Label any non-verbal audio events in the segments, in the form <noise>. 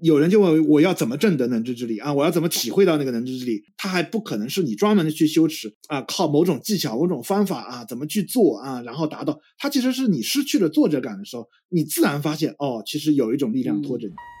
有人就问我要怎么证得能知之力啊？我要怎么体会到那个能知之力？它还不可能是你专门的去修持啊，靠某种技巧、某种方法啊，怎么去做啊，然后达到。它其实是你失去了作者感的时候，你自然发现哦，其实有一种力量拖着你。嗯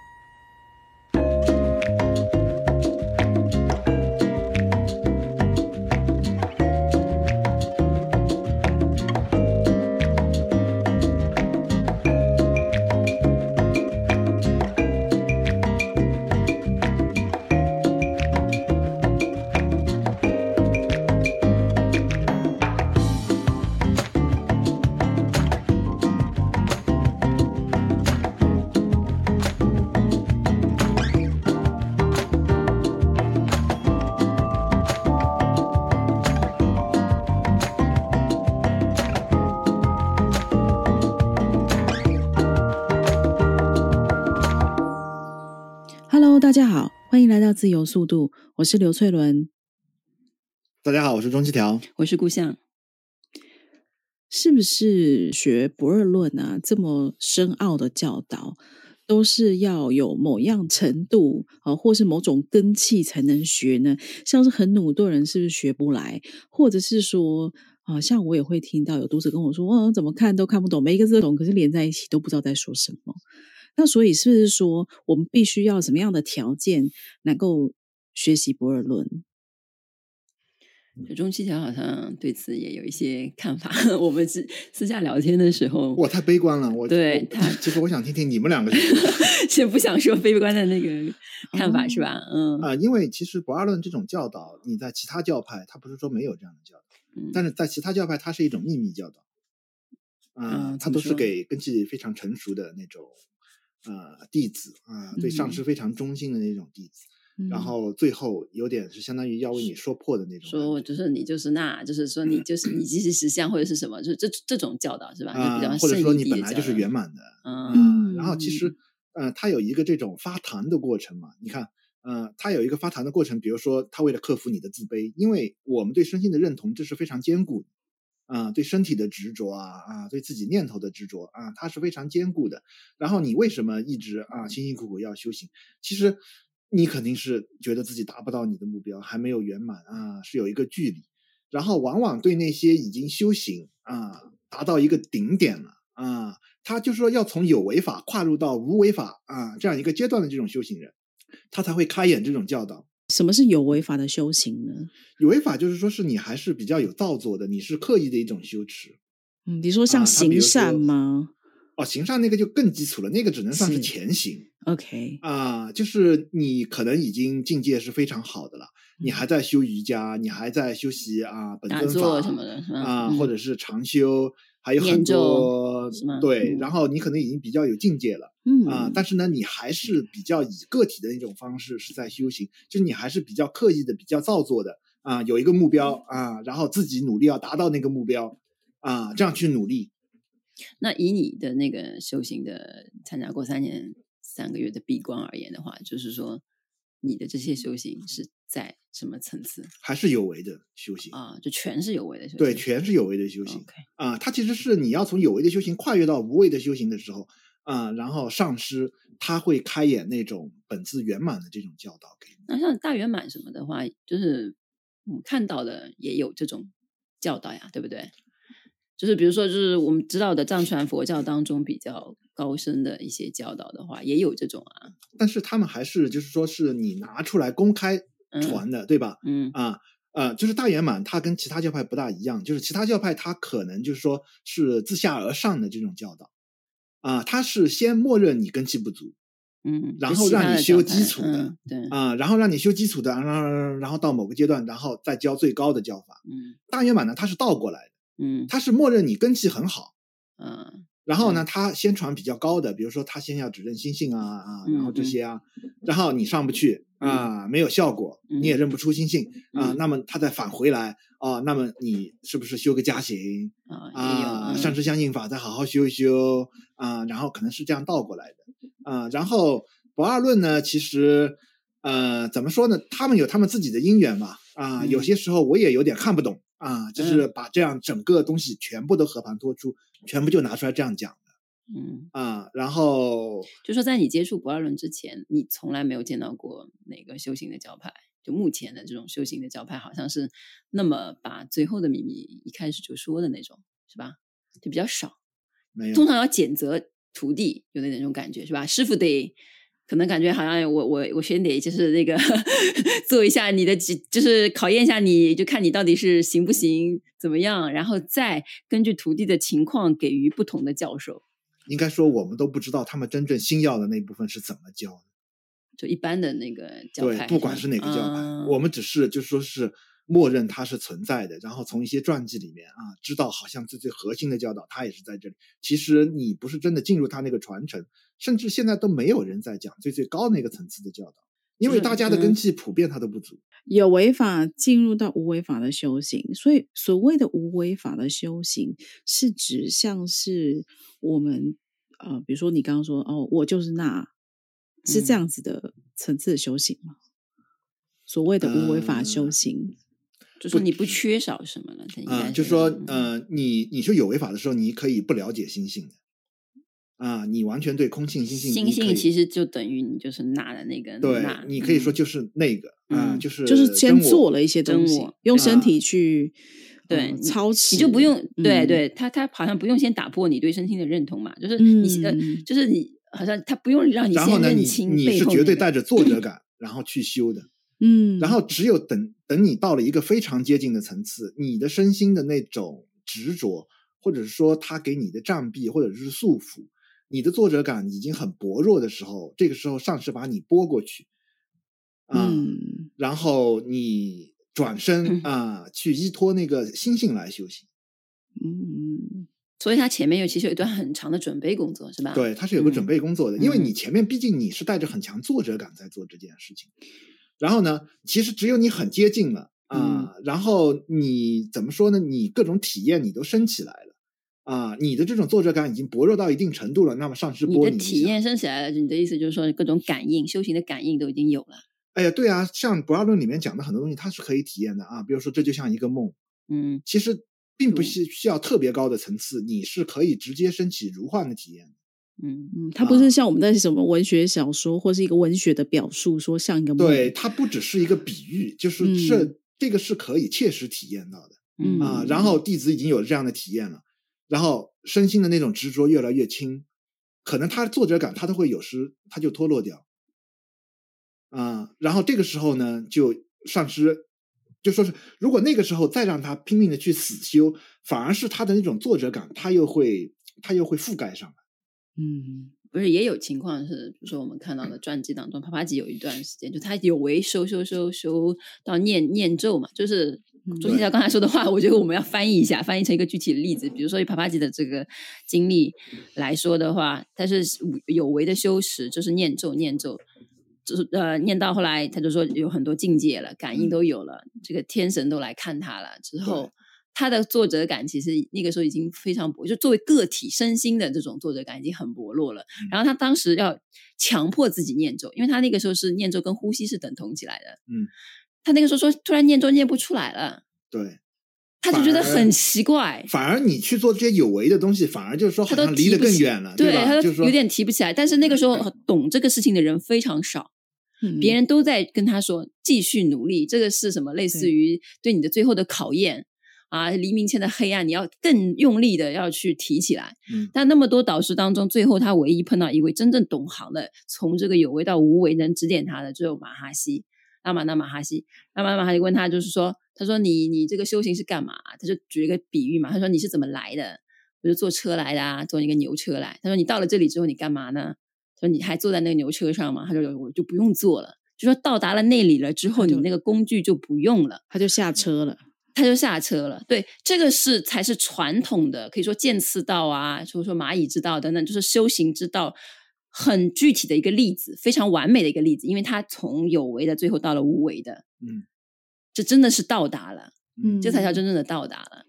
来到自由速度，我是刘翠伦。大家好，我是钟七条，我是顾相。是不是学不二论啊？这么深奥的教导，都是要有某样程度啊，或是某种根气才能学呢？像是很努的人是不是学不来？或者是说啊，像我也会听到有读者跟我说，哦，怎么看都看不懂，每一个字都懂，可是连在一起都不知道在说什么。那所以是不是说，我们必须要什么样的条件能够学习博尔论？钟七条好像对此也有一些看法。<laughs> 我们私私下聊天的时候，我太悲观了。我对他，其实我想听听你们两个 <laughs> 先不想说悲观的那个看法，嗯、是吧？嗯啊、呃，因为其实博二论这种教导，你在其他教派，他不是说没有这样的教导，嗯、但是在其他教派，它是一种秘密教导。啊、呃，它都是给根据非常成熟的那种。呃，弟子啊、呃，对上师非常忠心的那种弟子，嗯、然后最后有点是相当于要为你说破的那种，说就是你就是那，就是说你就是你即是实相或者是什么，就是这这种教导是吧？就比较或者说你本来就是圆。满的，嗯，嗯然后其实，呃，他有一个这种发坛的过程嘛，你看，呃，他有一个发坛的过程，比如说他为了克服你的自卑，因为我们对身心的认同，这是非常坚固的。啊，对身体的执着啊，啊，对自己念头的执着啊，它是非常坚固的。然后你为什么一直啊辛辛苦苦要修行？其实你肯定是觉得自己达不到你的目标，还没有圆满啊，是有一个距离。然后往往对那些已经修行啊，达到一个顶点了啊，他就说要从有为法跨入到无为法啊这样一个阶段的这种修行人，他才会开演这种教导。什么是有违法的修行呢？有为法就是说，是你还是比较有造作的，你是刻意的一种修持。嗯，你说像行善吗？啊、哦，行善那个就更基础了，那个只能算是前行。OK 啊，就是你可能已经境界是非常好的了，嗯、你还在修瑜伽，你还在修习啊本尊法什么的啊，嗯、或者是长修。还有很多对，然后你可能已经比较有境界了，嗯。啊，但是呢，你还是比较以个体的那种方式是在修行，就你还是比较刻意的、比较造作的啊，有一个目标啊，然后自己努力要达到那个目标啊，这样去努力。那以你的那个修行的参加过三年三个月的闭关而言的话，就是说你的这些修行是在什么层次？还是有为的修行啊？就全是有为的修行。对，全是有为的修行。啊，它其实是你要从有为的修行跨越到无为的修行的时候啊，然后上师他会开演那种本自圆满的这种教导给你。那像大圆满什么的话，就是我们看到的也有这种教导呀，对不对？就是比如说，就是我们知道的藏传佛教当中比较高深的一些教导的话，也有这种啊。但是他们还是就是说是你拿出来公开。传的、嗯、对吧？嗯啊呃，就是大圆满，它跟其他教派不大一样。就是其他教派，它可能就是说是自下而上的这种教导啊，它是先默认你根基不足，嗯，然后让你修基础的，嗯、对啊，然后让你修基础的，然后然后到某个阶段，然后再教最高的教法。嗯，大圆满呢，它是倒过来的，嗯，它是默认你根器很好，嗯。然后呢，他先传比较高的，比如说他先要指认心性啊啊，然后这些啊，然后你上不去啊，没有效果，你也认不出心性啊，那么他再返回来啊，那么你是不是修个加行啊？上知相应法再好好修一修啊，然后可能是这样倒过来的啊。然后不二论呢，其实呃怎么说呢？他们有他们自己的因缘嘛啊，有些时候我也有点看不懂啊，就是把这样整个东西全部都和盘托出。全部就拿出来这样讲的嗯啊，然后就说在你接触不二论之前，你从来没有见到过哪个修行的教派。就目前的这种修行的教派，好像是那么把最后的秘密一开始就说的那种，是吧？就比较少。没有。通常要谴责徒弟，有那那种感觉，是吧？师傅得可能感觉好像我我我先得就是那个 <laughs> 做一下你的，就是考验一下你，就看你到底是行不行，怎么样，然后再根据徒弟的情况给予不同的教授。应该说，我们都不知道他们真正新要的那部分是怎么教的。就一般的那个教派，对，不管是哪个教派，嗯、我们只是就是说是默认它是存在的，然后从一些传记里面啊，知道好像最最核心的教导，它也是在这里。其实你不是真的进入它那个传承，甚至现在都没有人在讲最最高那个层次的教导，因为大家的根基普遍它都不足。嗯、有为法进入到无为法的修行，所以所谓的无为法的修行，是指像是我们。呃，比如说你刚刚说哦，我就是那，是这样子的层次的修行吗？嗯、所谓的无为法修行，呃、就说你不缺少什么了。啊、呃，就是说，呃，你你说有违法的时候，你可以不了解心性的，啊、呃，你完全对空性心性，心性其实就等于你就是那的那个，对，你可以说就是那个，啊、呃，就是就是先做了一些东西，用身体去。对，操持你就不用，对对，他他好像不用先打破你对身心的认同嘛，就是你呃，就是你好像他不用让你先认清你是绝对带着作者感然后去修的，嗯，然后只有等等你到了一个非常接近的层次，你的身心的那种执着，或者是说他给你的障蔽或者是束缚，你的作者感已经很薄弱的时候，这个时候上师把你拨过去，嗯，然后你。转身 <laughs> 啊、呃，去依托那个心性来修行。嗯，所以他前面有其实有一段很长的准备工作，是吧？对，他是有个准备工作的，嗯、因为你前面毕竟你是带着很强作者感在做这件事情。然后呢，其实只有你很接近了啊，然后你怎么说呢？你各种体验你都升起来了啊、呃，你的这种作者感已经薄弱到一定程度了。那么上师播你，的体验升起来了，你的意思就是说各种感应、修行的感应都已经有了。哎呀，对啊，像《不二论》里面讲的很多东西，它是可以体验的啊。比如说，这就像一个梦，嗯，其实并不是需要特别高的层次，你是可以直接升起如幻的体验。嗯嗯，它不是像我们在什么文学小说、啊、或是一个文学的表述，说像一个。对，它不只是一个比喻，就是这、嗯、这个是可以切实体验到的。嗯啊，然后弟子已经有这样的体验了，然后身心的那种执着越来越轻，可能他作者感他都会有时他就脱落掉。啊，然后这个时候呢，就上师就说是，如果那个时候再让他拼命的去死修，反而是他的那种作者感，他又会他又会覆盖上来。嗯，不是，也有情况是，比如说我们看到的传记当中，帕帕吉有一段时间，就他有为修修修修到念念咒嘛，就是朱先生刚才说的话，我觉得我们要翻译一下，翻译成一个具体的例子，比如说以帕帕吉的这个经历来说的话，他是有为的修持，就是念咒念咒。就是呃，念到后来，他就说有很多境界了，感应都有了，嗯、这个天神都来看他了。之后，对他的作者感其实那个时候已经非常薄，就作为个体身心的这种作者感已经很薄弱了。嗯、然后他当时要强迫自己念咒，因为他那个时候是念咒跟呼吸是等同起来的。嗯，他那个时候说突然念咒念不出来了。对。他就觉得很奇怪，反而你去做这些有为的东西，反而就是说好像离得更远了，对，吧有点提不起来。但是那个时候 <laughs> 懂这个事情的人非常少，嗯、别人都在跟他说继续努力，这个是什么？类似于对你的最后的考验对啊！黎明前的黑暗，你要更用力的要去提起来。嗯、但那么多导师当中，最后他唯一碰到一位真正懂行的，从这个有为到无为能指点他的，只有马哈西。阿玛那马哈西，阿玛那马哈西问他，就是说。他说你：“你你这个修行是干嘛？”他就举一个比喻嘛。他说：“你是怎么来的？我就坐车来的啊，坐一个牛车来。”他说：“你到了这里之后，你干嘛呢？”他说：“你还坐在那个牛车上吗？”他说：“我就不用坐了。”就说到达了那里了之后，你那个工具就不用了，他就下车了。他就下车了。对，这个是才是传统的，可以说剑刺道啊，或者说蚂蚁之道等等，就是修行之道很具体的一个例子，非常完美的一个例子，因为他从有为的最后到了无为的，嗯。这真的是到达了，嗯，这才叫真正的到达了。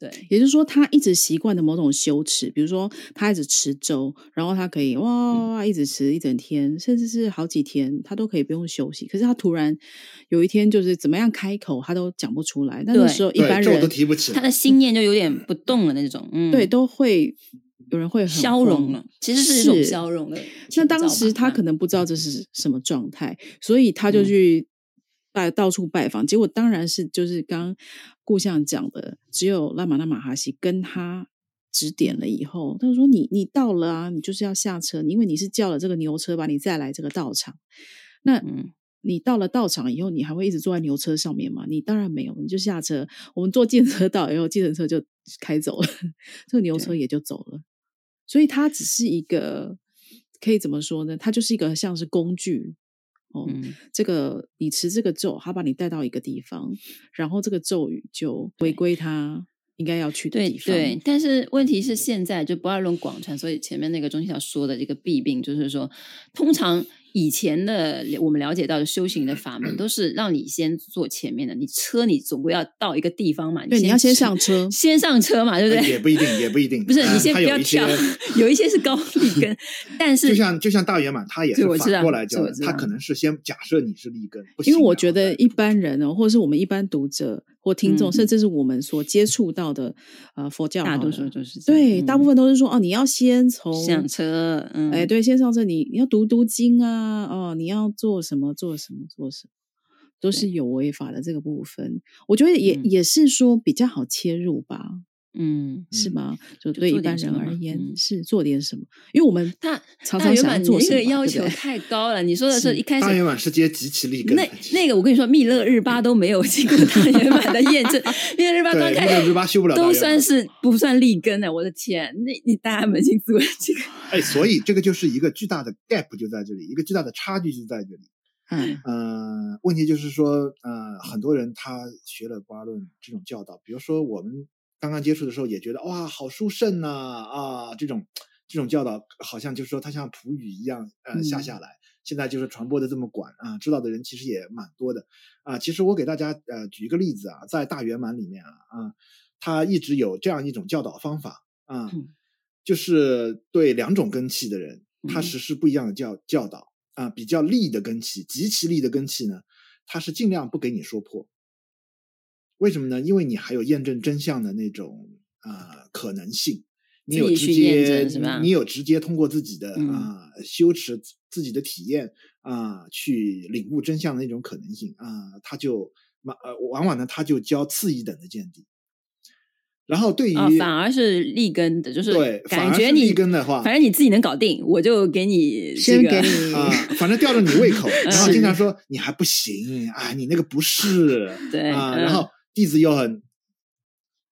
对，也就是说，他一直习惯的某种羞耻，比如说他一直吃粥，然后他可以哇一直吃一整天，甚至是好几天，他都可以不用休息。可是他突然有一天，就是怎么样开口，他都讲不出来。那个时候一般人都提不起，他的心念就有点不动了那种。嗯，对，都会有人会很消融了，其实是一种消融的。那当时他可能不知道这是什么状态，所以他就去拜到处拜访。结果当然是就是刚顾相讲的，只有拉玛那马哈西跟他指点了以后，他就说：“你你到了啊，你就是要下车，因为你是叫了这个牛车把你再来这个道场。那嗯，你到了道场以后，你还会一直坐在牛车上面吗？你当然没有，你就下车。我们坐计程车到以后，计程车就开走了，<laughs> 这个牛车也就走了。”所以它只是一个，可以怎么说呢？它就是一个像是工具哦。嗯、这个你持这个咒，他把你带到一个地方，然后这个咒语就回归他应该要去的地方。对，对，但是问题是现在就不二论广传，所以前面那个中心小说的这个弊病就是说，通常。以前的我们了解到的修行的法门，都 <clears throat> 是让你先坐前面的。你车你总归要到一个地方嘛，对，你要先上车，<laughs> 先上车嘛，对不对？也不一定，也不一定。<laughs> 不是，你先不要跳，有一些是高立根，但是就像就像大圆满，他也是反过来教，他可能是先假设你是立根，因为我觉得一般人哦，或者是我们一般读者或听众，甚至是我们所接触到的呃佛教，大多数都是对，大部分都是说哦，你要先从上车，嗯哎，对，先上车，你你要读读经啊。啊哦，你要做什么？做什么？做什么？都是有违法的这个部分，我觉得也、嗯、也是说比较好切入吧。嗯，是吗？就对一般人而言，嗯、是做点什么？因为我们他常常想做什么，要求太高了。你说的是一开始大圆满是接极其立根，那那个我跟你说，密勒日巴都没有经过大圆满的验证，密勒日巴刚开始日巴修不了，都算是不算立根的。我的天，那你大家扪心自问这个。哎，所以这个就是一个巨大的 gap 就在这里，一个巨大的差距就在这里。嗯呃，问题就是说，呃，很多人他学了不二论这种教导，比如说我们。刚刚接触的时候也觉得哇，好殊胜呐啊！这种这种教导好像就是说它像普雨一样呃下下来。嗯、现在就是传播的这么广啊，知道的人其实也蛮多的啊。其实我给大家呃举一个例子啊，在大圆满里面啊啊，他一直有这样一种教导方法啊，嗯、就是对两种根器的人，他实施不一样的教教导啊。比较利的根器，极其利的根器呢，他是尽量不给你说破。为什么呢？因为你还有验证真相的那种啊、呃、可能性，你有直接，你有直接通过自己的啊、嗯呃、修持自己的体验啊、呃、去领悟真相的那种可能性啊、呃，他就呃往往呢他就教次一等的见地，然后对于、哦、反而是立根的，就是对感觉你立根的话，反正你自己能搞定，我就给你、这个、先给你啊、呃，反正吊着你胃口，<laughs> 然后经常说你还不行啊，你那个不是 <laughs> 对啊，然后。弟子又很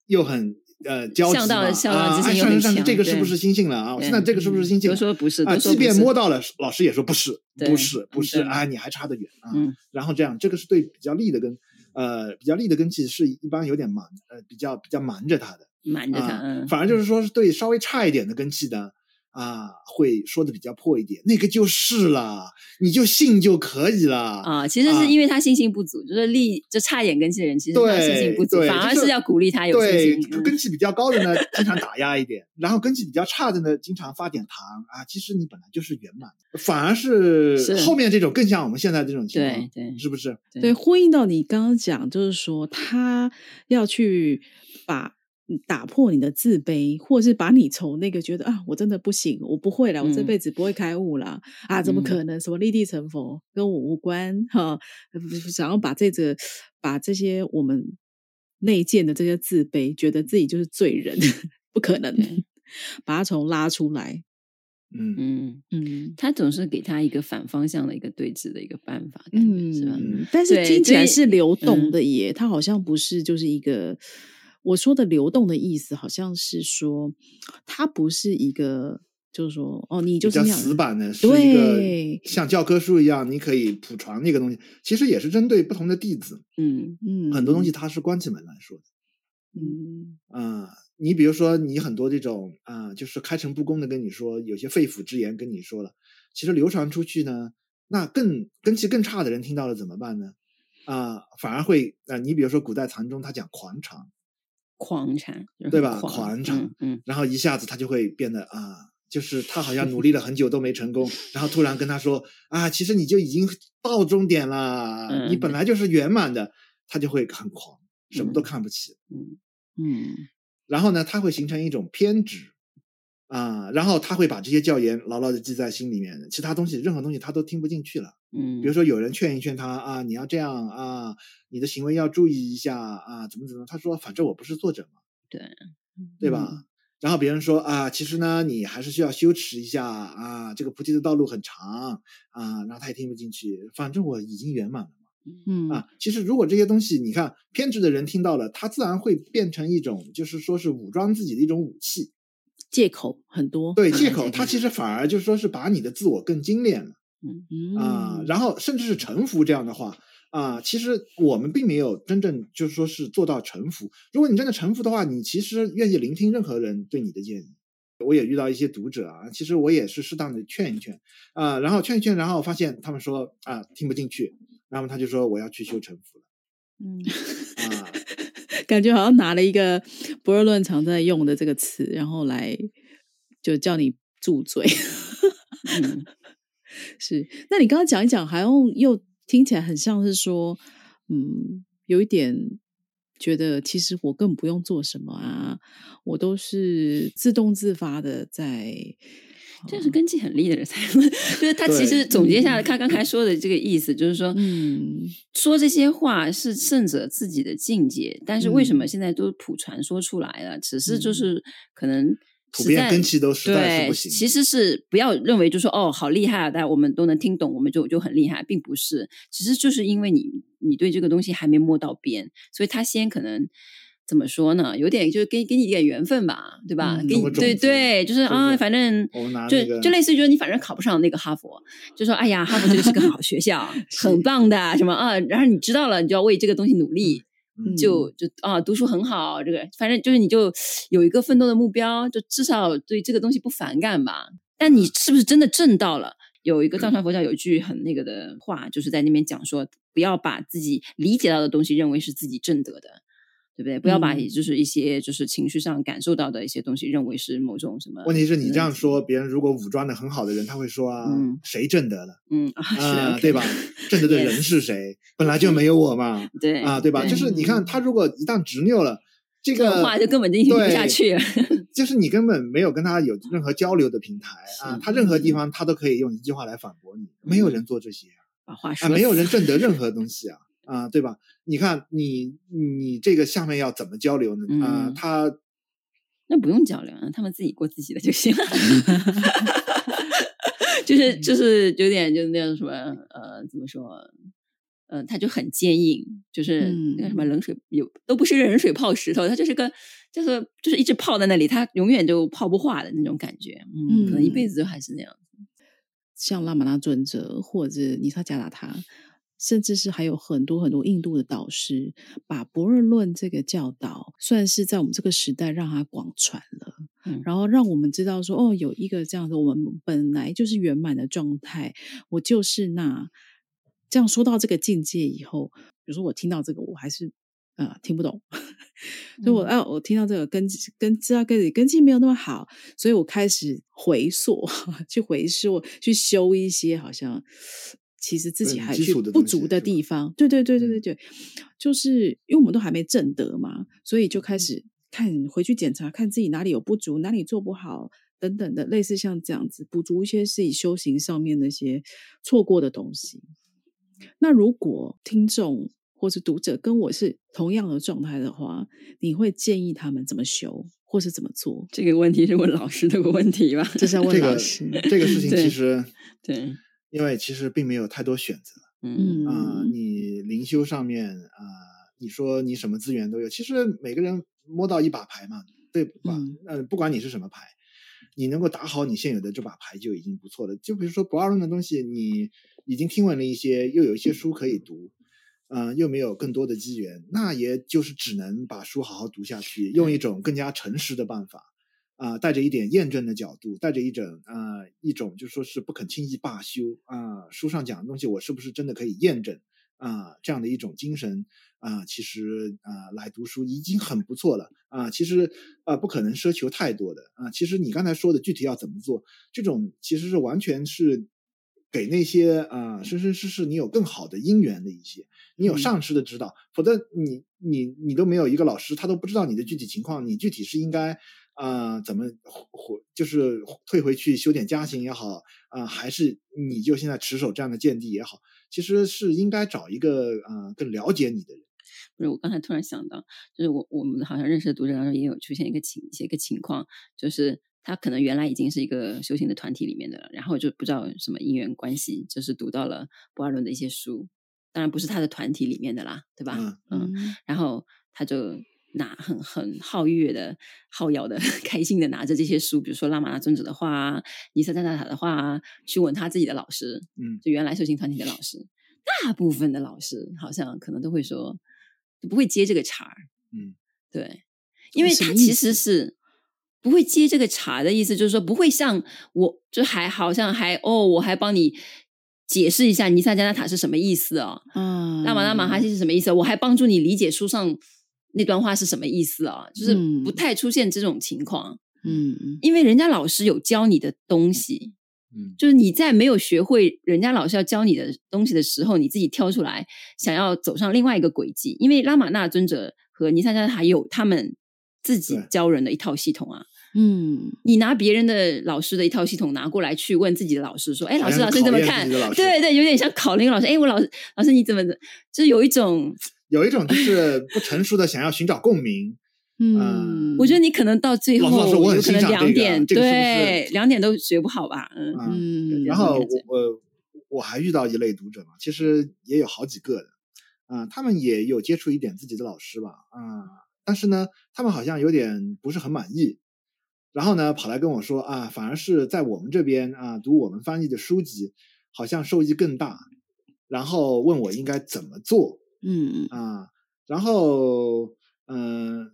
又很呃焦急嘛啊！上师上师，这个是不是心性了啊？现在这个是不是心性？都说不是啊，即便摸到了，老师也说不是，不是，不是啊！你还差得远啊！然后这样，这个是对比较利的根，呃，比较利的根气是一般有点瞒，呃，比较比较瞒着他的，瞒着他，反而就是说是对稍微差一点的根气的。啊，会说的比较破一点，那个就是了，你就信就可以了啊。其实是因为他信心不足，啊、就是力就差一点根器的人，其实他信心不足，反而是要鼓励他有信心。对，根器比较高的呢，经常打压一点；然后根器比较差的呢，经常发点糖啊。其实你本来就是圆满，反而是后面这种更像我们现在这种情况，对对，是不是？对，呼应到你刚刚讲，就是说他要去把。打破你的自卑，或是把你从那个觉得啊，我真的不行，我不会了，我这辈子不会开悟了、嗯、啊，怎么可能？什么立地成佛跟我无关哈？想要把这个把这些我们内建的这些自卑，觉得自己就是罪人，不可能，把它从拉出来。嗯嗯嗯，他总是给他一个反方向的一个对峙的一个办法，嗯、是吧？但是听起来是流动的耶，他好像不是就是一个。我说的流动的意思，好像是说，它不是一个，就是说，哦，你就是死板的，是一个像教科书一样，你可以普传那个东西。其实也是针对不同的弟子，嗯嗯，很多东西它是关起门来说的，嗯啊、呃，你比如说，你很多这种啊、呃，就是开诚布公的跟你说，有些肺腑之言跟你说了，其实流传出去呢，那更根气更差的人听到了怎么办呢？啊、呃，反而会啊、呃，你比如说古代禅宗他讲狂禅。狂产，对吧？狂产，嗯，嗯，然后一下子他就会变得啊，就是他好像努力了很久都没成功，<laughs> 然后突然跟他说啊，其实你就已经到终点了，嗯、你本来就是圆满的，他就会很狂，什么都看不起，嗯嗯，然后呢，他会形成一种偏执，啊，然后他会把这些教言牢牢的记在心里面，其他东西任何东西他都听不进去了。嗯，比如说有人劝一劝他啊，你要这样啊，你的行为要注意一下啊，怎么怎么，他说反正我不是作者嘛，对，对吧？嗯、然后别人说啊，其实呢，你还是需要修持一下啊，这个菩提的道路很长啊，然后他也听不进去，反正我已经圆满了嘛，嗯啊，其实如果这些东西你看偏执的人听到了，他自然会变成一种就是说是武装自己的一种武器。借口很多，<laughs> 对借口，他其实反而就是说是把你的自我更精炼了，嗯啊，然后甚至是臣服这样的话啊，其实我们并没有真正就是说是做到臣服。如果你真的臣服的话，你其实愿意聆听任何人对你的建议。我也遇到一些读者啊，其实我也是适当的劝一劝啊，然后劝一劝，然后发现他们说啊听不进去，然后他就说我要去修臣服了，嗯啊。<laughs> 感觉好像拿了一个博尔论常在用的这个词，然后来就叫你住嘴。嗯，是。那你刚刚讲一讲，好像又听起来很像是说，嗯，有一点觉得其实我根本不用做什么啊，我都是自动自发的在。这是根基很利的人才，<laughs> 就是他其实总结下来，他刚才说的这个意思，就是说，嗯，说这些话是圣者自己的境界，但是为什么现在都普传说出来了？只是就是可能普遍根基都实在是不行。其实是不要认为就是说哦，好厉害啊，大家我们都能听懂，我们就就很厉害，并不是，其实就是因为你你对这个东西还没摸到边，所以他先可能。怎么说呢？有点就是给给你一点缘分吧，对吧？嗯、给你对对，就是啊，反正就就类似于就是你反正考不上那个哈佛，就说哎呀，哈佛这个是个好学校，<laughs> 很棒的什么啊，然后你知道了，你就要为这个东西努力，嗯、就就啊，读书很好，这个反正就是你就有一个奋斗的目标，就至少对这个东西不反感吧。但你是不是真的挣到了？有一个藏传佛教有一句很那个的话，就是在那边讲说，不要把自己理解到的东西认为是自己挣得的。对不对？不要把就是一些就是情绪上感受到的一些东西认为是某种什么。问题是你这样说，别人如果武装的很好的人，他会说啊，嗯、谁证得了？嗯啊，呃、对吧？证得的人是谁？本来就没有我嘛。<laughs> 对啊，对吧？对就是你看他如果一旦执拗了，这个、话就根本就听不下去了。<laughs> 就是你根本没有跟他有任何交流的平台啊，他任何地方他都可以用一句话来反驳你。嗯、没有人做这些啊，把话说啊，没有人证得任何东西啊。啊，对吧？你看，你你这个下面要怎么交流呢？啊，嗯、他那不用交流，他们自己过自己的就行了。<laughs> 就是就是有点就是那种什么呃，怎么说？呃，他就很坚硬，就是那个什么冷水有都不是冷水泡石头，他就是个就是就是一直泡在那里，他永远就泡不化的那种感觉。嗯，可能一辈子都还是那样子。像拉玛拉尊者或者尼萨加达他。甚至是还有很多很多印度的导师，把不二论这个教导，算是在我们这个时代让它广传了，嗯，然后让我们知道说，哦，有一个这样的，我们本来就是圆满的状态，我就是那这样说到这个境界以后，比如说我听到这个，我还是呃听不懂，<laughs> 所以我啊，我听到这个根基跟知道根基根基没有那么好，所以我开始回溯，<laughs> 去回溯，去修一些好像。其实自己还去不足的地方，对对对对对对，嗯、就是因为我们都还没正德嘛，所以就开始看回去检查，看自己哪里有不足，哪里做不好等等的，类似像这样子补足一些自己修行上面那些错过的东西。那如果听众或是读者跟我是同样的状态的话，你会建议他们怎么修，或是怎么做？这个问题是问老师的个问题吧？这是要问老师。这个、这个事 <laughs> 情其实对。对因为其实并没有太多选择，嗯啊、呃，你灵修上面啊、呃，你说你什么资源都有，其实每个人摸到一把牌嘛，对吧？嗯、呃，不管你是什么牌，你能够打好你现有的这把牌就已经不错了。就比如说不二论的东西，你已经听闻了一些，又有一些书可以读，嗯、呃，又没有更多的机缘，那也就是只能把书好好读下去，用一种更加诚实的办法。啊、呃，带着一点验证的角度，带着一种啊、呃、一种就说是不肯轻易罢休啊、呃，书上讲的东西我是不是真的可以验证啊、呃？这样的一种精神啊、呃，其实啊、呃、来读书已经很不错了啊、呃。其实啊、呃、不可能奢求太多的啊、呃。其实你刚才说的具体要怎么做，这种其实是完全是给那些啊、呃、生生世世你有更好的因缘的一些，你有上师的指导，嗯、否则你你你都没有一个老师，他都不知道你的具体情况，你具体是应该。啊、呃，怎么回就是退回去修点家行也好啊、呃，还是你就现在持守这样的见地也好，其实是应该找一个啊、呃、更了解你的人。不是，我刚才突然想到，就是我我们好像认识的读者当中也有出现一个情一个情况，就是他可能原来已经是一个修行的团体里面的了，然后就不知道什么因缘关系，就是读到了博尔论的一些书，当然不是他的团体里面的啦，对吧？嗯，嗯，然后他就拿很很好乐的、好摇的、<laughs> 开心的拿着这些书，比如说拉玛那尊者的话啊、尼萨加纳塔的话啊，去问他自己的老师，嗯，就原来修行团体的老师，大部分的老师好像可能都会说。不会接这个茬儿，嗯，对，因为他其实是不会接这个茬的意思，就是说不会像我，就还好像还哦，我还帮你解释一下尼萨加纳塔是什么意思哦，嗯，拉玛拉玛哈希是什么意思，我还帮助你理解书上那段话是什么意思啊、哦，就是不太出现这种情况，嗯，因为人家老师有教你的东西。嗯，就是你在没有学会人家老师要教你的东西的时候，你自己挑出来想要走上另外一个轨迹。因为拉玛那尊者和尼萨加还有他们自己教人的一套系统啊。嗯，你拿别人的老师的一套系统拿过来去问自己的老师说：“哎，老师，老师你怎么看？”对对，有点像考那个老师。哎，我老师，老师你怎么的？就是有一种有一种就是不成熟的想要寻找共鸣。<laughs> 嗯，我觉得你可能到最后有可能两点，这个、对，两点都学不好吧？嗯嗯。然后我我还遇到一类读者嘛，其实也有好几个的他们也有接触一点自己的老师吧但是呢，他们好像有点不是很满意，然后呢，跑来跟我说啊，反而是在我们这边啊，读我们翻译的书籍，好像受益更大，然后问我应该怎么做，嗯啊，然后嗯。呃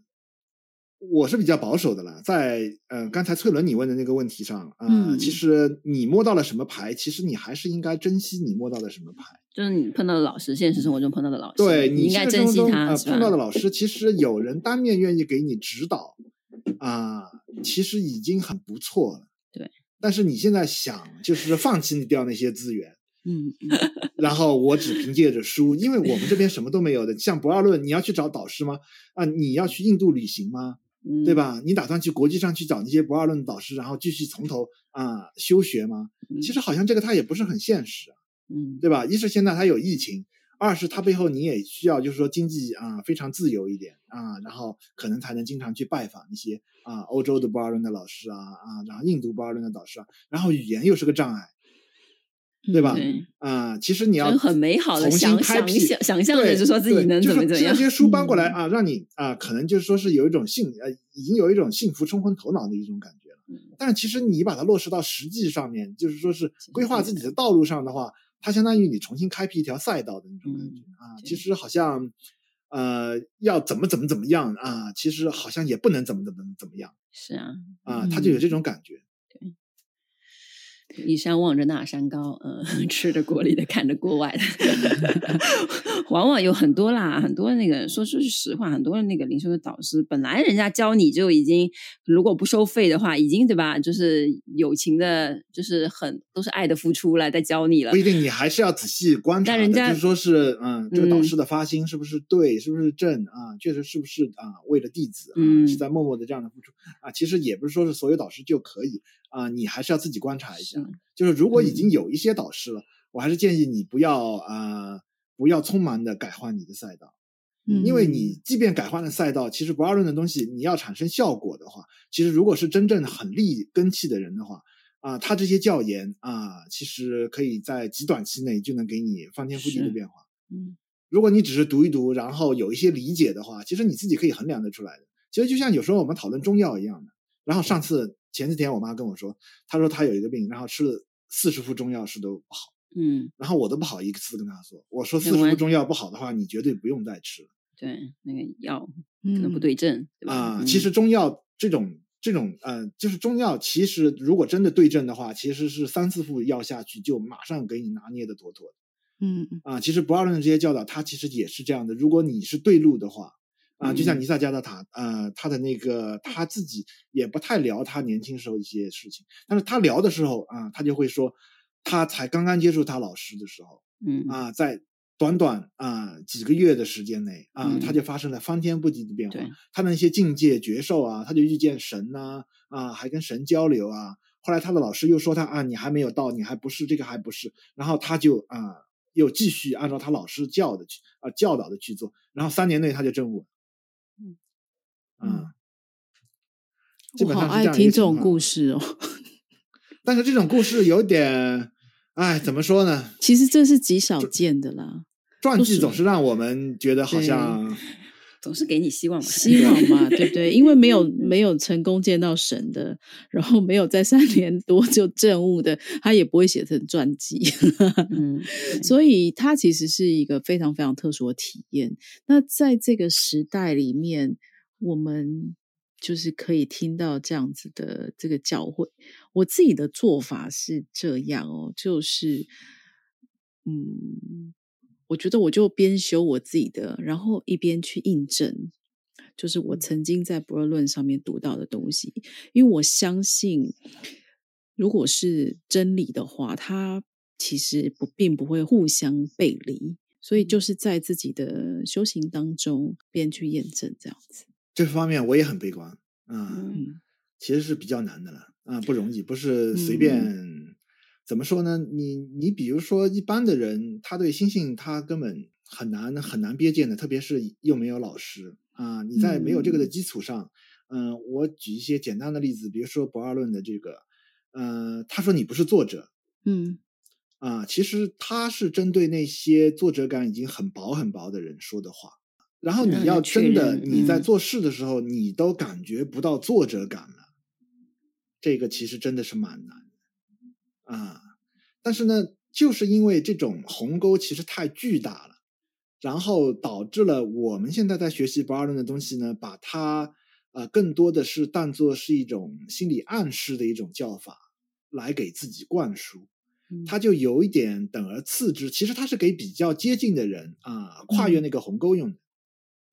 我是比较保守的了，在呃刚才翠伦你问的那个问题上啊、呃嗯，其实你摸到了什么牌，其实你还是应该珍惜你摸到的什么牌。就是你碰到的老师，现实生活中碰到的老师，对你应该珍惜他。呃、碰到的老师，其实有人当面愿意给你指导啊、呃，其实已经很不错了。对，但是你现在想就是放弃掉那些资源，嗯，<laughs> 然后我只凭借着书，因为我们这边什么都没有的。像博二论，你要去找导师吗？啊，你要去印度旅行吗？对吧？你打算去国际上去找那些博二论的导师，然后继续从头啊、呃、修学吗？其实好像这个他也不是很现实啊，嗯，对吧？一是现在他有疫情，二是他背后你也需要就是说经济啊、呃、非常自由一点啊，然后可能才能经常去拜访一些啊欧洲的博二论的老师啊啊，然后印度博二论的导师啊，然后语言又是个障碍。对吧？啊、呃，其实你要很美好的想想想想象的，就说自己能怎么怎么样。这些书搬过来啊，让你啊、呃，可能就是说是有一种幸呃，已经有一种幸福冲昏头脑的一种感觉了。但是其实你把它落实到实际上面，就是说是规划自己的道路上的话，它相当于你重新开辟一条赛道的那种感觉啊。其实好像呃，要怎么怎么怎么样啊，其实好像也不能怎么怎么怎么样。是啊，啊，他就有这种感觉。对。一山望着那山高，嗯，<laughs> 吃着锅里的，看着锅外的，<laughs> 往往有很多啦，很多那个说说句实话，很多那个灵修的导师，本来人家教你就已经，如果不收费的话，已经对吧？就是友情的，就是很都是爱的付出来在教你了。不一定，你还是要仔细观察。但人家就是说是，嗯，这个导师的发心是不是对，嗯、是不是正啊？确实是不是啊？为了弟子啊，嗯、是在默默的这样的付出啊？其实也不是说是所有导师就可以。啊，你还是要自己观察一下。就是如果已经有一些导师了，嗯、我还是建议你不要啊、呃，不要匆忙的改换你的赛道。嗯，因为你即便改换了赛道，其实不二论的东西，你要产生效果的话，其实如果是真正很立根器的人的话，啊，他这些教研啊，其实可以在极短期内就能给你翻天覆地的变化。嗯，如果你只是读一读，然后有一些理解的话，其实你自己可以衡量得出来的。其实就像有时候我们讨论中药一样的。然后上次。前几天我妈跟我说，她说她有一个病，然后吃了四十副中药是都不好，嗯，然后我都不好意思跟她说，我说四十副中药不好的话，你绝对不用再吃了。对，那个药可能不对症，啊、嗯呃，其实中药这种这种呃，就是中药，其实如果真的对症的话，其实是三四副药下去就马上给你拿捏的妥妥的。嗯啊、呃，其实不二论的这些教导，它其实也是这样的。如果你是对路的话。啊，就像尼萨加达塔，呃，他的那个他自己也不太聊他年轻时候一些事情，但是他聊的时候啊，他就会说，他才刚刚接触他老师的时候，嗯啊，在短短啊、呃、几个月的时间内啊，他、就发生了翻天覆地的变化。他的那些境界绝受啊，他就遇见神呐啊，啊，还跟神交流啊。后来他的老师又说他啊，你还没有到，你还不是这个还不是。然后他就啊、呃，又继续按照他老师教的去啊、呃、教导的去做。然后三年内他就证悟嗯，我好爱听这种故事哦。<laughs> 但是这种故事有点。哎，怎么说呢？其实这是极少见的啦。传记总是让我们觉得好像总是给你希望嘛，<laughs> 希望嘛，对不对？因为没有 <laughs> 没有成功见到神的，然后没有在三年多就证悟的，他也不会写成传记。嗯，所以他其实是一个非常非常特殊的体验。那在这个时代里面，我们。就是可以听到这样子的这个教诲，我自己的做法是这样哦，就是，嗯，我觉得我就边修我自己的，然后一边去印证，就是我曾经在博尔论上面读到的东西，因为我相信，如果是真理的话，它其实不并不会互相背离，所以就是在自己的修行当中边去验证这样子。这方面我也很悲观，啊、嗯，其实是比较难的了，啊，不容易，不是随便，嗯、怎么说呢？你你比如说一般的人，他对星星他根本很难很难憋见的，特别是又没有老师啊，你在没有这个的基础上，嗯、呃，我举一些简单的例子，比如说博二论的这个，呃，他说你不是作者，嗯，啊，其实他是针对那些作者感已经很薄很薄的人说的话。然后你要真的你在做事的时候，你都感觉不到作者感了，这个其实真的是蛮难的啊。但是呢，就是因为这种鸿沟其实太巨大了，然后导致了我们现在在学习不二论的东西呢，把它呃更多的是当做是一种心理暗示的一种叫法来给自己灌输，它就有一点等而次之。其实它是给比较接近的人啊跨越那个鸿沟用的。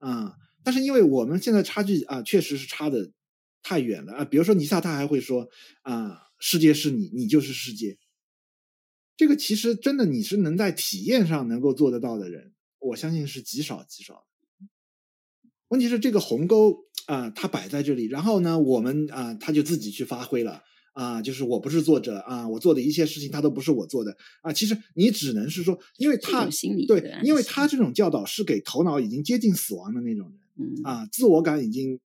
啊、但是因为我们现在差距啊，确实是差的太远了啊。比如说尼萨，他还会说啊，世界是你，你就是世界。这个其实真的，你是能在体验上能够做得到的人，我相信是极少极少的。问题是这个鸿沟啊，它摆在这里，然后呢，我们啊，他就自己去发挥了。啊，就是我不是作者啊，我做的一切事情他都不是我做的啊。其实你只能是说，因为他对，因为他这种教导是给头脑已经接近死亡的那种人，嗯啊，自我感已经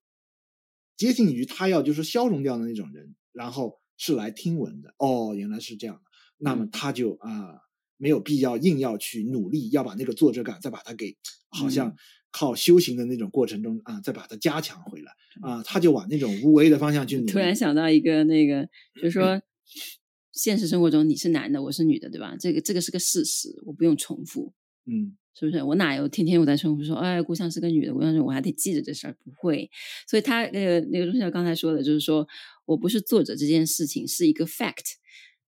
接近于他要就是消融掉的那种人，然后是来听闻的。哦，原来是这样的，那么他就啊没有必要硬要去努力要把那个作者感再把它给好像。嗯靠修行的那种过程中啊，再把它加强回来啊，他就往那种无为的方向去努力。突然想到一个那个，就是说，现实生活中你是男的，我是女的，对吧？这个这个是个事实，我不用重复，嗯，是不是？我哪有天天我在重复说，哎，故乡是个女的，故乡是我还得记着这事儿，不会。所以他那个那个钟校刚才说的，就是说我不是作者这件事情是一个 fact，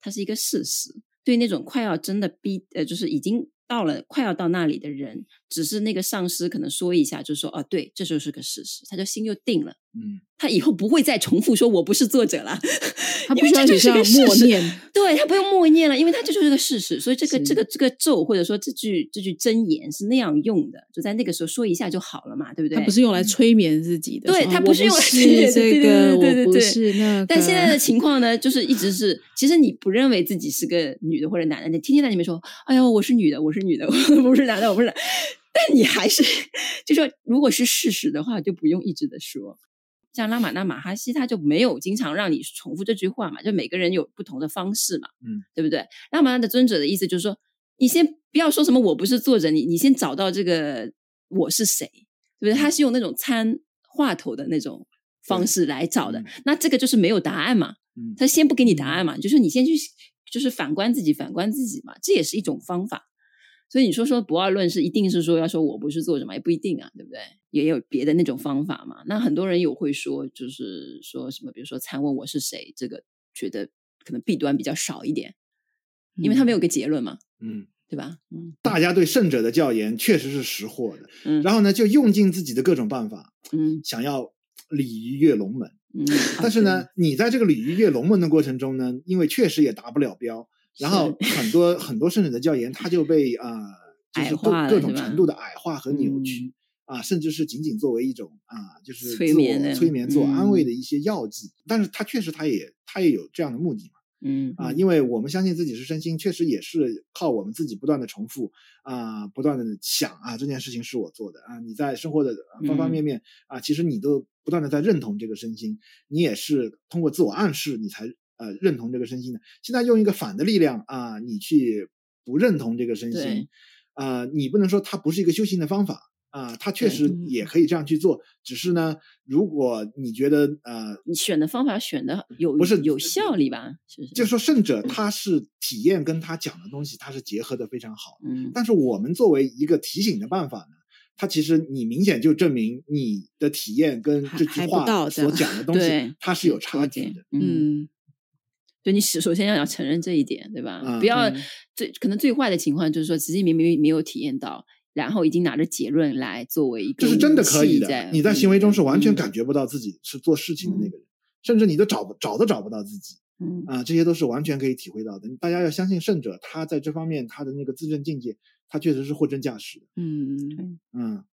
它是一个事实。对那种快要真的逼呃，就是已经。到了快要到那里的人，只是那个上司可能说一下，就说哦，对，这就是个事实，他就心就定了。嗯，他以后不会再重复说我不是作者了，<laughs> 他不需要这个默念，对他不用默念了，因为他这就是个事实。所以这个这个这个咒或者说这句这句真言是那样用的，就在那个时候说一下就好了嘛，对不对？他不是用来催眠自己的，对他不是用来催眠这个，对对对但现在的情况呢，就是一直是，其实你不认为自己是个女的或者男的，你天天在里面说，哎呦，我是女的，我是女的，我不是男的，我不是男的，但你还是就说，如果是事实的话，就不用一直的说。像拉玛那马哈希，他就没有经常让你重复这句话嘛，就每个人有不同的方式嘛，嗯，对不对？拉玛那的尊者的意思就是说，你先不要说什么我不是作者，你你先找到这个我是谁，对不对？他是用那种参话头的那种方式来找的，嗯、那这个就是没有答案嘛，嗯，他先不给你答案嘛，就是你先去就是反观自己，反观自己嘛，这也是一种方法。所以你说说不二论是一定是说要说我不是作者嘛，也不一定啊，对不对？也有别的那种方法嘛。那很多人有会说，就是说什么，比如说参问我是谁，这个觉得可能弊端比较少一点，因为他没有个结论嘛，嗯，对吧？嗯，大家对圣者的教研确实是识货的，嗯，然后呢，就用尽自己的各种办法，嗯，想要鲤鱼跃龙门，嗯，但是呢，你在这个鲤鱼跃龙门的过程中呢，因为确实也达不了标。然后很多很多圣者的教研，他就被啊、呃、就是各各种程度的矮化和扭曲。啊，甚至是仅仅作为一种啊，就是催眠催眠、自我安慰的一些药剂，嗯、但是它确实，它也它也有这样的目的嘛。嗯啊，因为我们相信自己是身心，确实也是靠我们自己不断的重复啊，不断的想啊，这件事情是我做的啊。你在生活的方方面面、嗯、啊，其实你都不断的在认同这个身心，你也是通过自我暗示，你才呃认同这个身心的。现在用一个反的力量啊，你去不认同这个身心啊，你不能说它不是一个修行的方法。啊，它确实也可以这样去做，只是呢，如果你觉得呃，你选的方法选的有不是有效力吧？是是就是说圣者他是体验跟他讲的东西，他是结合的非常好。嗯，但是我们作为一个提醒的办法呢，他其实你明显就证明你的体验跟这句话所讲的东西，它是有差距的。嗯，就你首先要要承认这一点，对吧？嗯、不要最可能最坏的情况就是说，自己明明没有体验到。然后已经拿着结论来作为一个，这是真的可以的。你在行为中是完全感觉不到自己是做事情的那个人，嗯、甚至你都找不找都找不到自己。嗯啊，这些都是完全可以体会到的。大家要相信圣者，他在这方面他的那个自证境界，他确实是货真价实的。嗯嗯，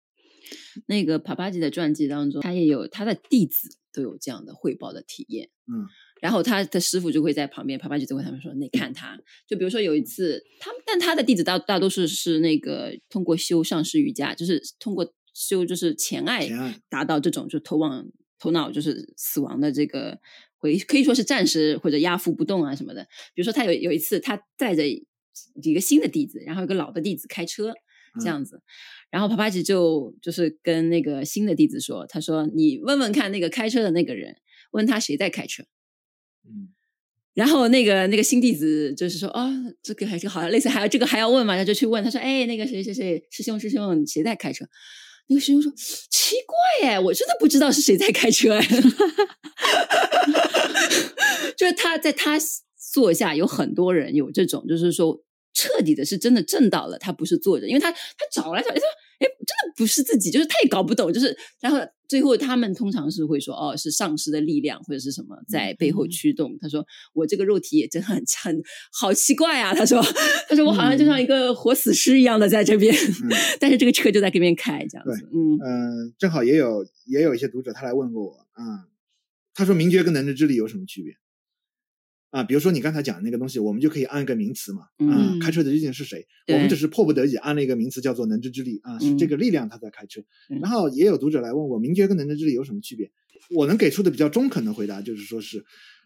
那个帕帕吉的传记当中，他也有他的弟子都有这样的汇报的体验。嗯。然后他的师傅就会在旁边，帕帕吉就会他们说：“你看他，就比如说有一次，他们但他的弟子大大多数是那个通过修上师瑜伽，就是通过修就是前爱达到这种就头往头脑就是死亡的这个回，可以说是暂时或者压伏不动啊什么的。比如说他有有一次，他带着一个新的弟子，然后一个老的弟子开车这样子，然后帕帕吉就就是跟那个新的弟子说：“他说你问问看那个开车的那个人，问他谁在开车。”嗯，然后那个那个新弟子就是说，哦，这个还是好像，类似还要这个还要问嘛，他就去问，他说，哎，那个谁谁谁师兄师兄，谁在开车？那个师兄说，奇怪哎，我真的不知道是谁在开车哎，<laughs> 就是他在他座下有很多人有这种，就是说彻底的是真的震到了，他不是坐着，因为他他找来找来，他说，哎，真的不是自己，就是他也搞不懂，就是然后。最后，他们通常是会说：“哦，是上司的力量或者是什么在背后驱动。嗯”他说：“我这个肉体也真的很 <laughs> 很好奇怪啊！”他说：“他说我好像就像一个活死尸一样的在这边，嗯、<laughs> 但是这个车就在这边开，这样子。”嗯嗯、呃，正好也有也有一些读者他来问过我啊、嗯，他说：“明觉跟能知之力有什么区别？”啊，比如说你刚才讲的那个东西，我们就可以按一个名词嘛。啊，嗯、开车的究竟是谁？我们只是迫不得已按了一个名词，叫做能知之力啊，是这个力量他在开车。嗯、然后也有读者来问我，明觉跟能知之力有什么区别？我能给出的比较中肯的回答就是说是，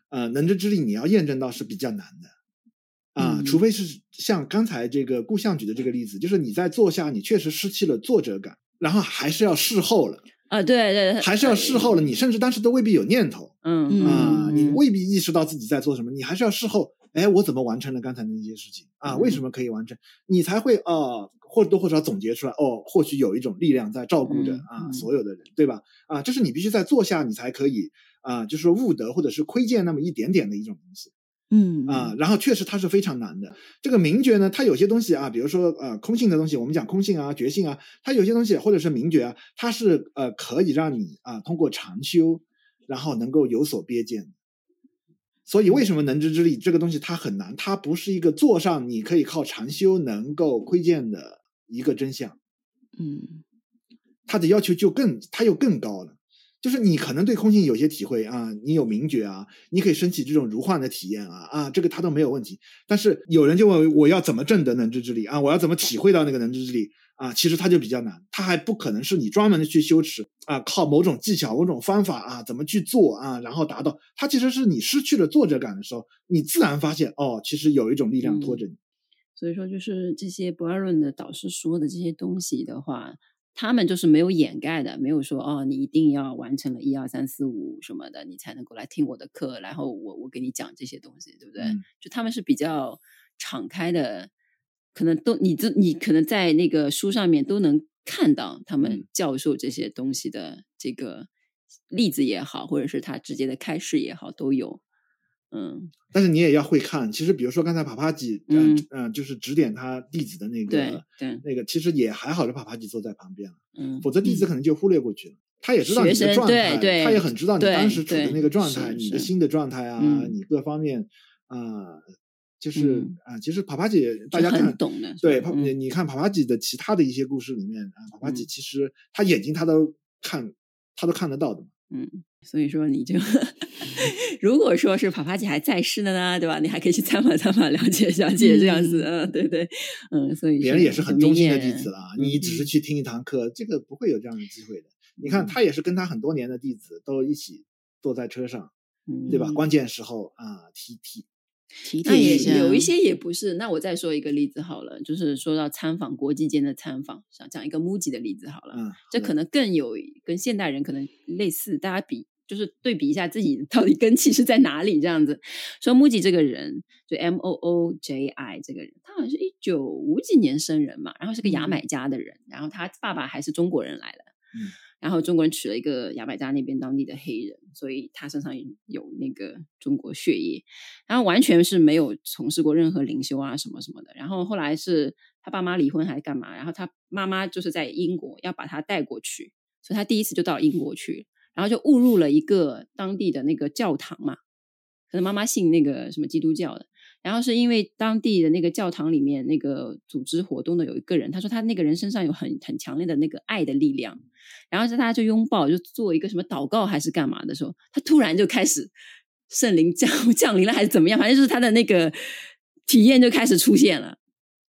呃，能知之力你要验证到是比较难的啊，嗯、除非是像刚才这个顾相举的这个例子，就是你在坐下你确实失去了作者感，然后还是要事后了。啊，对对，还是要事后了。你甚至当时都未必有念头，嗯啊，你未必意识到自己在做什么。你还是要事后，哎，我怎么完成了刚才那些事情啊？为什么可以完成？你才会啊，或多或少总结出来。哦，或许有一种力量在照顾着啊，所有的人，对吧？啊，这是你必须在坐下，你才可以啊，就是说悟得或者是窥见那么一点点的一种东西。嗯啊，然后确实它是非常难的。这个明觉呢，它有些东西啊，比如说呃空性的东西，我们讲空性啊、觉性啊，它有些东西或者是明觉啊，它是呃可以让你啊通过禅修，然后能够有所瞥见。所以为什么能知之力这个东西它很难？它不是一个坐上你可以靠禅修能够窥见的一个真相。嗯，它的要求就更，它又更高了。就是你可能对空性有些体会啊，你有明觉啊，你可以升起这种如幻的体验啊啊，这个他都没有问题。但是有人就问我要怎么证得能知之力啊？我要怎么体会到那个能知之力啊？其实它就比较难，它还不可能是你专门的去修持啊，靠某种技巧、某种方法啊，怎么去做啊，然后达到。它其实是你失去了作者感的时候，你自然发现哦，其实有一种力量拖着你。嗯、所以说，就是这些不二论的导师说的这些东西的话。他们就是没有掩盖的，没有说哦，你一定要完成了一二三四五什么的，你才能够来听我的课，然后我我给你讲这些东西，对不对？嗯、就他们是比较敞开的，可能都你这你可能在那个书上面都能看到他们教授这些东西的这个例子也好，或者是他直接的开示也好，都有。嗯，但是你也要会看。其实，比如说刚才帕帕吉，嗯。嗯，就是指点他弟子的那个，对对，那个其实也还好，是帕帕吉坐在旁边了，嗯，否则弟子可能就忽略过去了。他也知道你的状态，对，他也很知道你当时处的那个状态，你的心的状态啊，你各方面啊，就是啊、嗯，其实帕帕吉大家看很懂的，对，嗯、你你看帕帕吉的其他的一些故事里面啊，帕帕吉其实他眼睛他都看，他都看得到的。嗯，所以说你就 <laughs> 如果说是帕帕姐还在世的呢，对吧？你还可以去 <laughs> 参访参访，了解了解这样子，嗯，嗯对对，嗯，所以别人也是很忠心的弟子了。你只是去听一堂课，嗯、这个不会有这样的机会的。你看他也是跟他很多年的弟子都一起坐在车上，嗯、对吧？关键时候啊，提提。那也有一些也不是。那我再说一个例子好了，就是说到参访国际间的参访，想讲一个 MUJI 的例子好了。嗯，这可能更有跟现代人可能类似，大家比就是对比一下自己 <laughs> 到底根器是在哪里这样子。说 MUJI 这个人，就 M O O J I 这个人，他好像是一九五几年生人嘛，然后是个牙买加的人，然后他爸爸还是中国人来的。嗯。然后中国人娶了一个牙买加那边当地的黑人，所以他身上有那个中国血液，然后完全是没有从事过任何灵修啊什么什么的。然后后来是他爸妈离婚还是干嘛？然后他妈妈就是在英国要把他带过去，所以他第一次就到英国去，然后就误入了一个当地的那个教堂嘛，可能妈妈信那个什么基督教的。然后是因为当地的那个教堂里面那个组织活动的有一个人，他说他那个人身上有很很强烈的那个爱的力量，然后是他就拥抱就做一个什么祷告还是干嘛的时候，他突然就开始圣灵降 <laughs> 降临了还是怎么样，反正就是他的那个体验就开始出现了，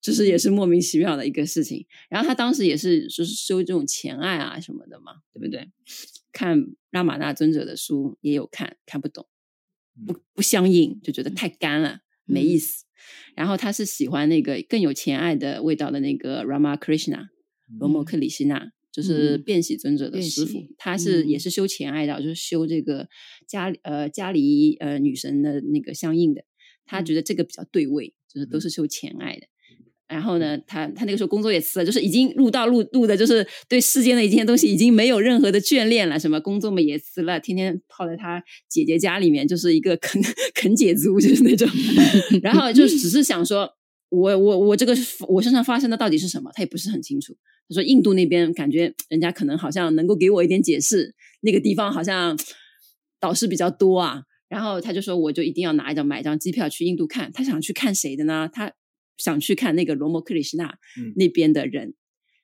就是也是莫名其妙的一个事情。然后他当时也是就是修这种前爱啊什么的嘛，对不对？看拉玛那尊者的书也有看，看不懂，不不相应，就觉得太干了。没意思，然后他是喜欢那个更有前爱的味道的那个 Rama Krishna，罗摩克里希那，就是变喜尊者的师傅，嗯、他是也是修前爱的，嗯、就是修这个家呃家里呃女神的那个相应的，他觉得这个比较对位，就是都是修前爱的。然后呢，他他那个时候工作也辞了，就是已经入道入入的，就是对世间的一些东西已经没有任何的眷恋了。什么工作嘛也辞了，天天泡在他姐姐家里面，就是一个啃啃姐族，就是那种。<laughs> 然后就只是想说，我我我这个我身上发生的到底是什么？他也不是很清楚。他说印度那边感觉人家可能好像能够给我一点解释，那个地方好像导师比较多啊。然后他就说，我就一定要拿一张买一张机票去印度看。他想去看谁的呢？他。想去看那个罗摩克里希那那边的人，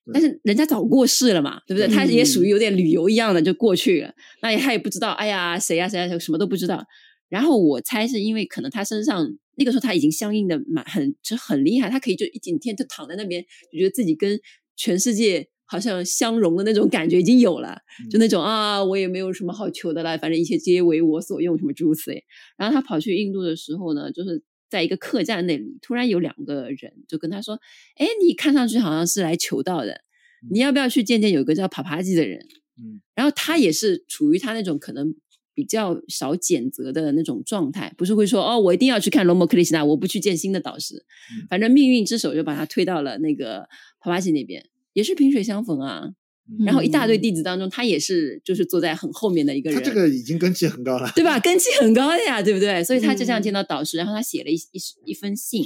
嗯、但是人家早过世了嘛，对不对？他也属于有点旅游一样的就过去了，嗯、那他也不知道，哎呀，谁呀谁呀，什么都不知道。然后我猜是因为可能他身上那个时候他已经相应的蛮很就很厉害，他可以就一整天就躺在那边，就觉得自己跟全世界好像相融的那种感觉已经有了，嗯、就那种啊，我也没有什么好求的了，反正一切皆为我所用，什么诸如此类。然后他跑去印度的时候呢，就是。在一个客栈那里，突然有两个人就跟他说：“哎，你看上去好像是来求道的，你要不要去见见有一个叫帕帕吉的人？”嗯，然后他也是处于他那种可能比较少谴责的那种状态，不是会说：“哦，我一定要去看罗摩克里希那，我不去见新的导师。”反正命运之手就把他推到了那个帕帕吉那边，也是萍水相逢啊。然后一大堆弟子当中，他也是就是坐在很后面的一个人。他这个已经根基很高了，对吧？根基很高的呀，对不对？所以他就这样见到导师，然后他写了一一一封信，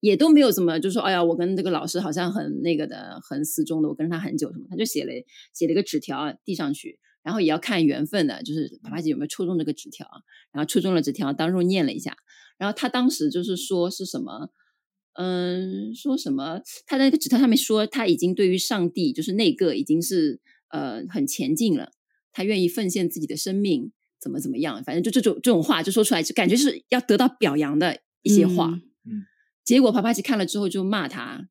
也都没有怎么，就说哎呀，我跟这个老师好像很那个的，很死忠的，我跟他很久什么，他就写了写了一个纸条递上去，然后也要看缘分的，就是爸爸姐有没有抽中这个纸条，然后抽中了纸条，当众念了一下，然后他当时就是说是什么。嗯，说什么？他在那个纸条上面说，他已经对于上帝，就是那个已经是呃很前进了，他愿意奉献自己的生命，怎么怎么样，反正就这种这种话就说出来，就感觉是要得到表扬的一些话。嗯，嗯结果帕帕奇看了之后就骂他，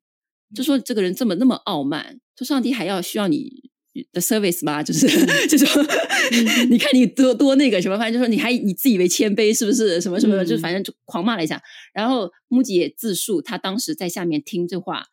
就说这个人这么那么傲慢，说上帝还要需要你。的 service 吧，就是这种，<laughs> <laughs> 你看你多多那个什么，反正就说你还你自以为谦卑是不是？什么什么的，就反正就狂骂了一下。然后木吉也自述他当时在下面听这话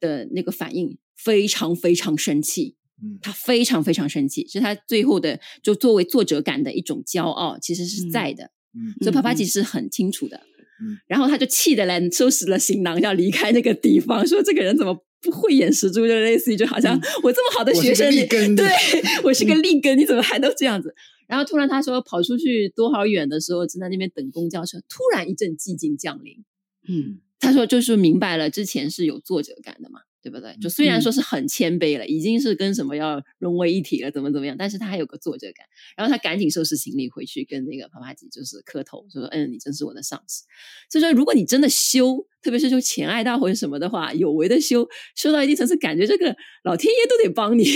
的那个反应，非常非常生气。嗯他非常非常生气，是他最后的就作为作者感的一种骄傲，其实是在的。嗯所以帕帕吉是很清楚的。嗯然后他就气得来收拾了行囊要离开那个地方，说这个人怎么。不慧眼识珠，就类似于就好像我这么好的学生，你对 <laughs> 我是个立根，你怎么还都这样子？然后突然他说跑出去多好远的时候，正在那边等公交车，突然一阵寂静降临。嗯，他说就是明白了之前是有作者感的嘛，对不对？就虽然说是很谦卑了，嗯、已经是跟什么要融为一体了，怎么怎么样，但是他还有个作者感。然后他赶紧收拾行李回去，跟那个帕帕吉就是磕头，就说：“嗯，你真是我的上司。”所以说，如果你真的修，特别是就前爱道或者什么的话，有为的修，修到一定层次，感觉这个老天爷都得帮你，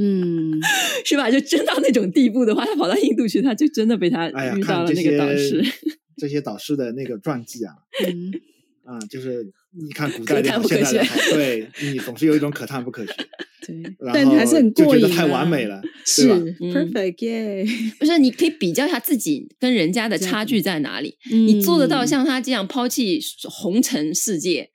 嗯，<laughs> 是吧？就真到那种地步的话，他跑到印度去，他就真的被他遇到了那个导师。哎、这些导师的那个传记啊，<laughs> 嗯。啊，就是你看古代的现代的，对你总是有一种可叹不可 <laughs> 学，对，但还是很过瘾，觉得太完美了，是？Perfect，耶！<laughs> 不是，你可以比较一下自己跟人家的差距在哪里？你做得到像他这样抛弃红尘世界，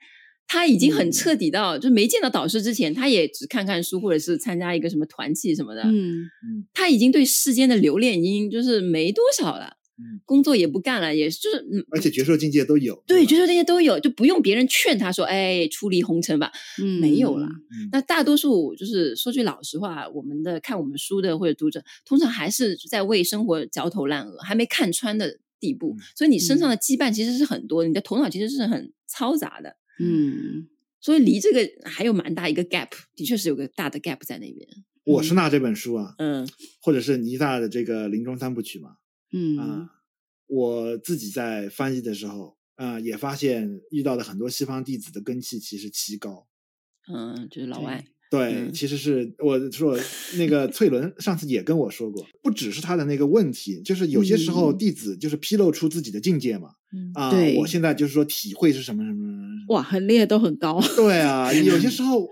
他已经很彻底到，就没见到导师之前，他也只看看书，或者是参加一个什么团契什么的，嗯嗯，他已经对世间的留恋已经就是没多少了。工作也不干了，也就是嗯，而且角色境界都有，对，角色境界都有，就不用别人劝他说，哎，出离红尘吧，嗯，没有了。嗯、那大多数就是说句老实话，我们的看我们书的或者读者，通常还是在为生活焦头烂额，还没看穿的地步。嗯、所以你身上的羁绊其实是很多，你的头脑其实是很嘈杂的，嗯，所以离这个还有蛮大一个 gap，的确是有个大的 gap 在那边。我是拿这本书啊，嗯，或者是尼大的这个临终三部曲嘛。嗯啊，我自己在翻译的时候啊，也发现遇到的很多西方弟子的根气其实奇高。嗯，就是老外。对，嗯、其实是我说那个翠伦上次也跟我说过，不只是他的那个问题，就是有些时候弟子就是披露出自己的境界嘛。嗯、啊，对我现在就是说体会是什么什么什么。哇，很厉害，都很高。对啊，有些时候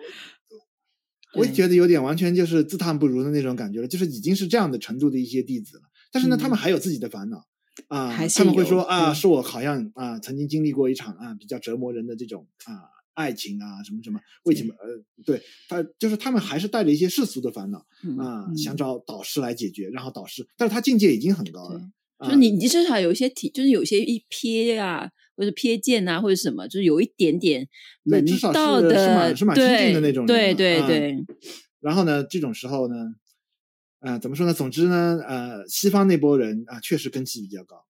我也觉得有点完全就是自叹不如的那种感觉了，就是已经是这样的程度的一些弟子了。但是呢，他们还有自己的烦恼、嗯、啊，他们会说啊，是我好像啊曾经经历过一场啊比较折磨人的这种啊爱情啊什么什么，为什么呃对他就是他们还是带着一些世俗的烦恼啊，嗯、想找导师来解决，然后导师，但是他境界已经很高了，啊、就你你至少有一些体，就是有些一瞥啊或者瞥见啊或者什么，就是有一点点门道的，是蛮是蛮亲近的那种人，对对对。然后呢，这种时候呢。啊、呃，怎么说呢？总之呢，呃，西方那波人啊，确实根基比较高。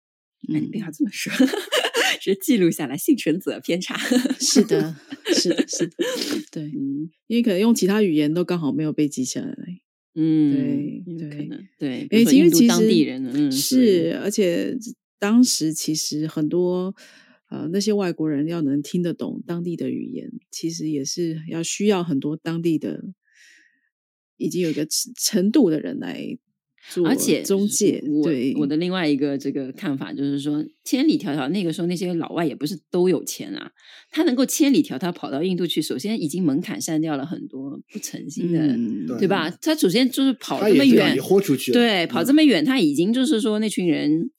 那，你不要这么说，<laughs> 是记录下来，幸存者偏差。是的，<laughs> 是的，是的，对，嗯，因为可能用其他语言都刚好没有被记下来。嗯，对，对，对，因为其实当地人，嗯，是，而且当时其实很多呃那些外国人要能听得懂当地的语言，其实也是要需要很多当地的。已经有一个程度的人来做，而且中介。对我的另外一个这个看法就是说，千里迢迢那个时候那些老外也不是都有钱啊，他能够千里迢迢跑到印度去，首先已经门槛删掉了很多不诚心的，嗯、对吧？他首先就是跑这么远，豁出去，对，跑这么远，他已经就是说那群人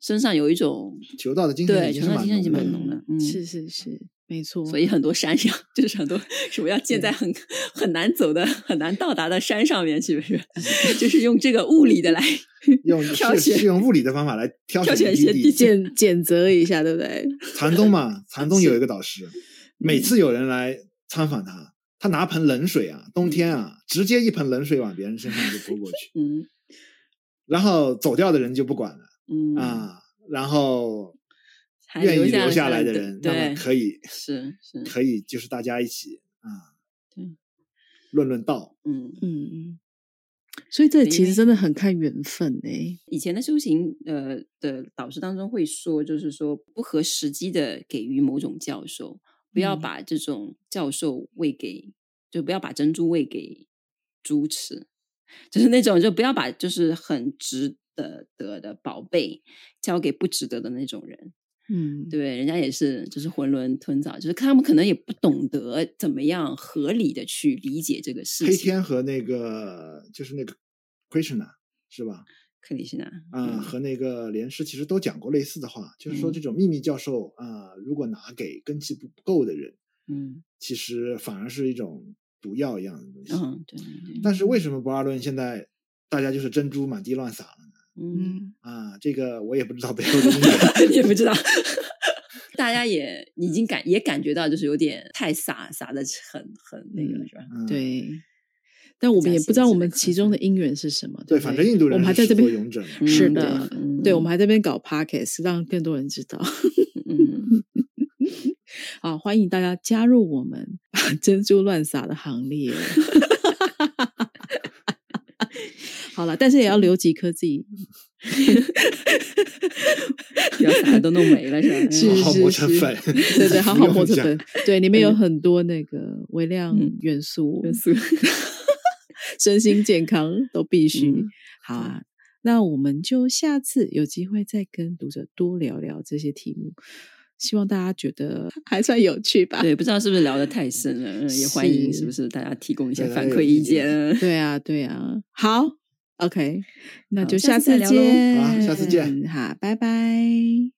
身上有一种求道的精神，对，求道精神已经蛮浓了，嗯，是是是。没错，所以很多山上 <laughs> 就是很多什么要建在很很难走的、很难到达的山上面，是不是？<laughs> <laughs> 就是用这个物理的来用挑选，是用物理的方法来挑选一些地检检择一下，对不对？禅宗嘛，禅宗有一个导师，每次有人来参访他，他拿盆冷水啊，冬天啊，直接一盆冷水往别人身上就泼过去，嗯，然后走掉的人就不管了，嗯啊，然后。愿意留下来的人，那么可以是是可以，就是大家一起啊，对，论论道，嗯嗯嗯，所以这其实真的很看缘分诶。以前的修行呃的导师当中会说，就是说不合时机的给予某种教授，不要把这种教授喂给，就不要把珍珠喂给猪吃，就是那种就不要把就是很值得得的宝贝交给不值得的那种人。嗯，对，人家也是，就是囫囵吞枣，就是他们可能也不懂得怎么样合理的去理解这个事情。黑天和那个就是那个 Krishna 是吧？克里希那啊，和那个莲师其实都讲过类似的话，嗯、就是说这种秘密教授啊、呃，如果拿给根基不够的人，嗯，其实反而是一种毒药一样的东西。嗯，对，对，对。但是为什么博尔顿现在大家就是珍珠满地乱撒了呢？嗯啊，这个我也不知道背后的原因，<laughs> 也不知道，<laughs> 大家也已经感也感觉到，就是有点太洒洒的很很那个了，是吧？对，但我们也不知道我们其中的因缘是什么。对，反正印度人我们还在这边勇者，是的，对，我们还在这边搞 podcast，让更多人知道。嗯，<laughs> 好，欢迎大家加入我们把珍珠乱撒的行列。好了，但是也要留几颗自己，不 <laughs> 要啥都弄没了，是吧？是好好磨成粉，对对，好好磨成粉。对，里面有很多那个微量元素，元素，<laughs> 身心健康都必须。好啊，那我们就下次有机会再跟读者多聊聊这些题目。希望大家觉得 <laughs> 还算有趣吧？对，不知道是不是聊得太深了，也欢迎是不是大家提供一些反馈意见？对啊，对啊，好，OK，那就下次见，好，下次见，好，拜拜。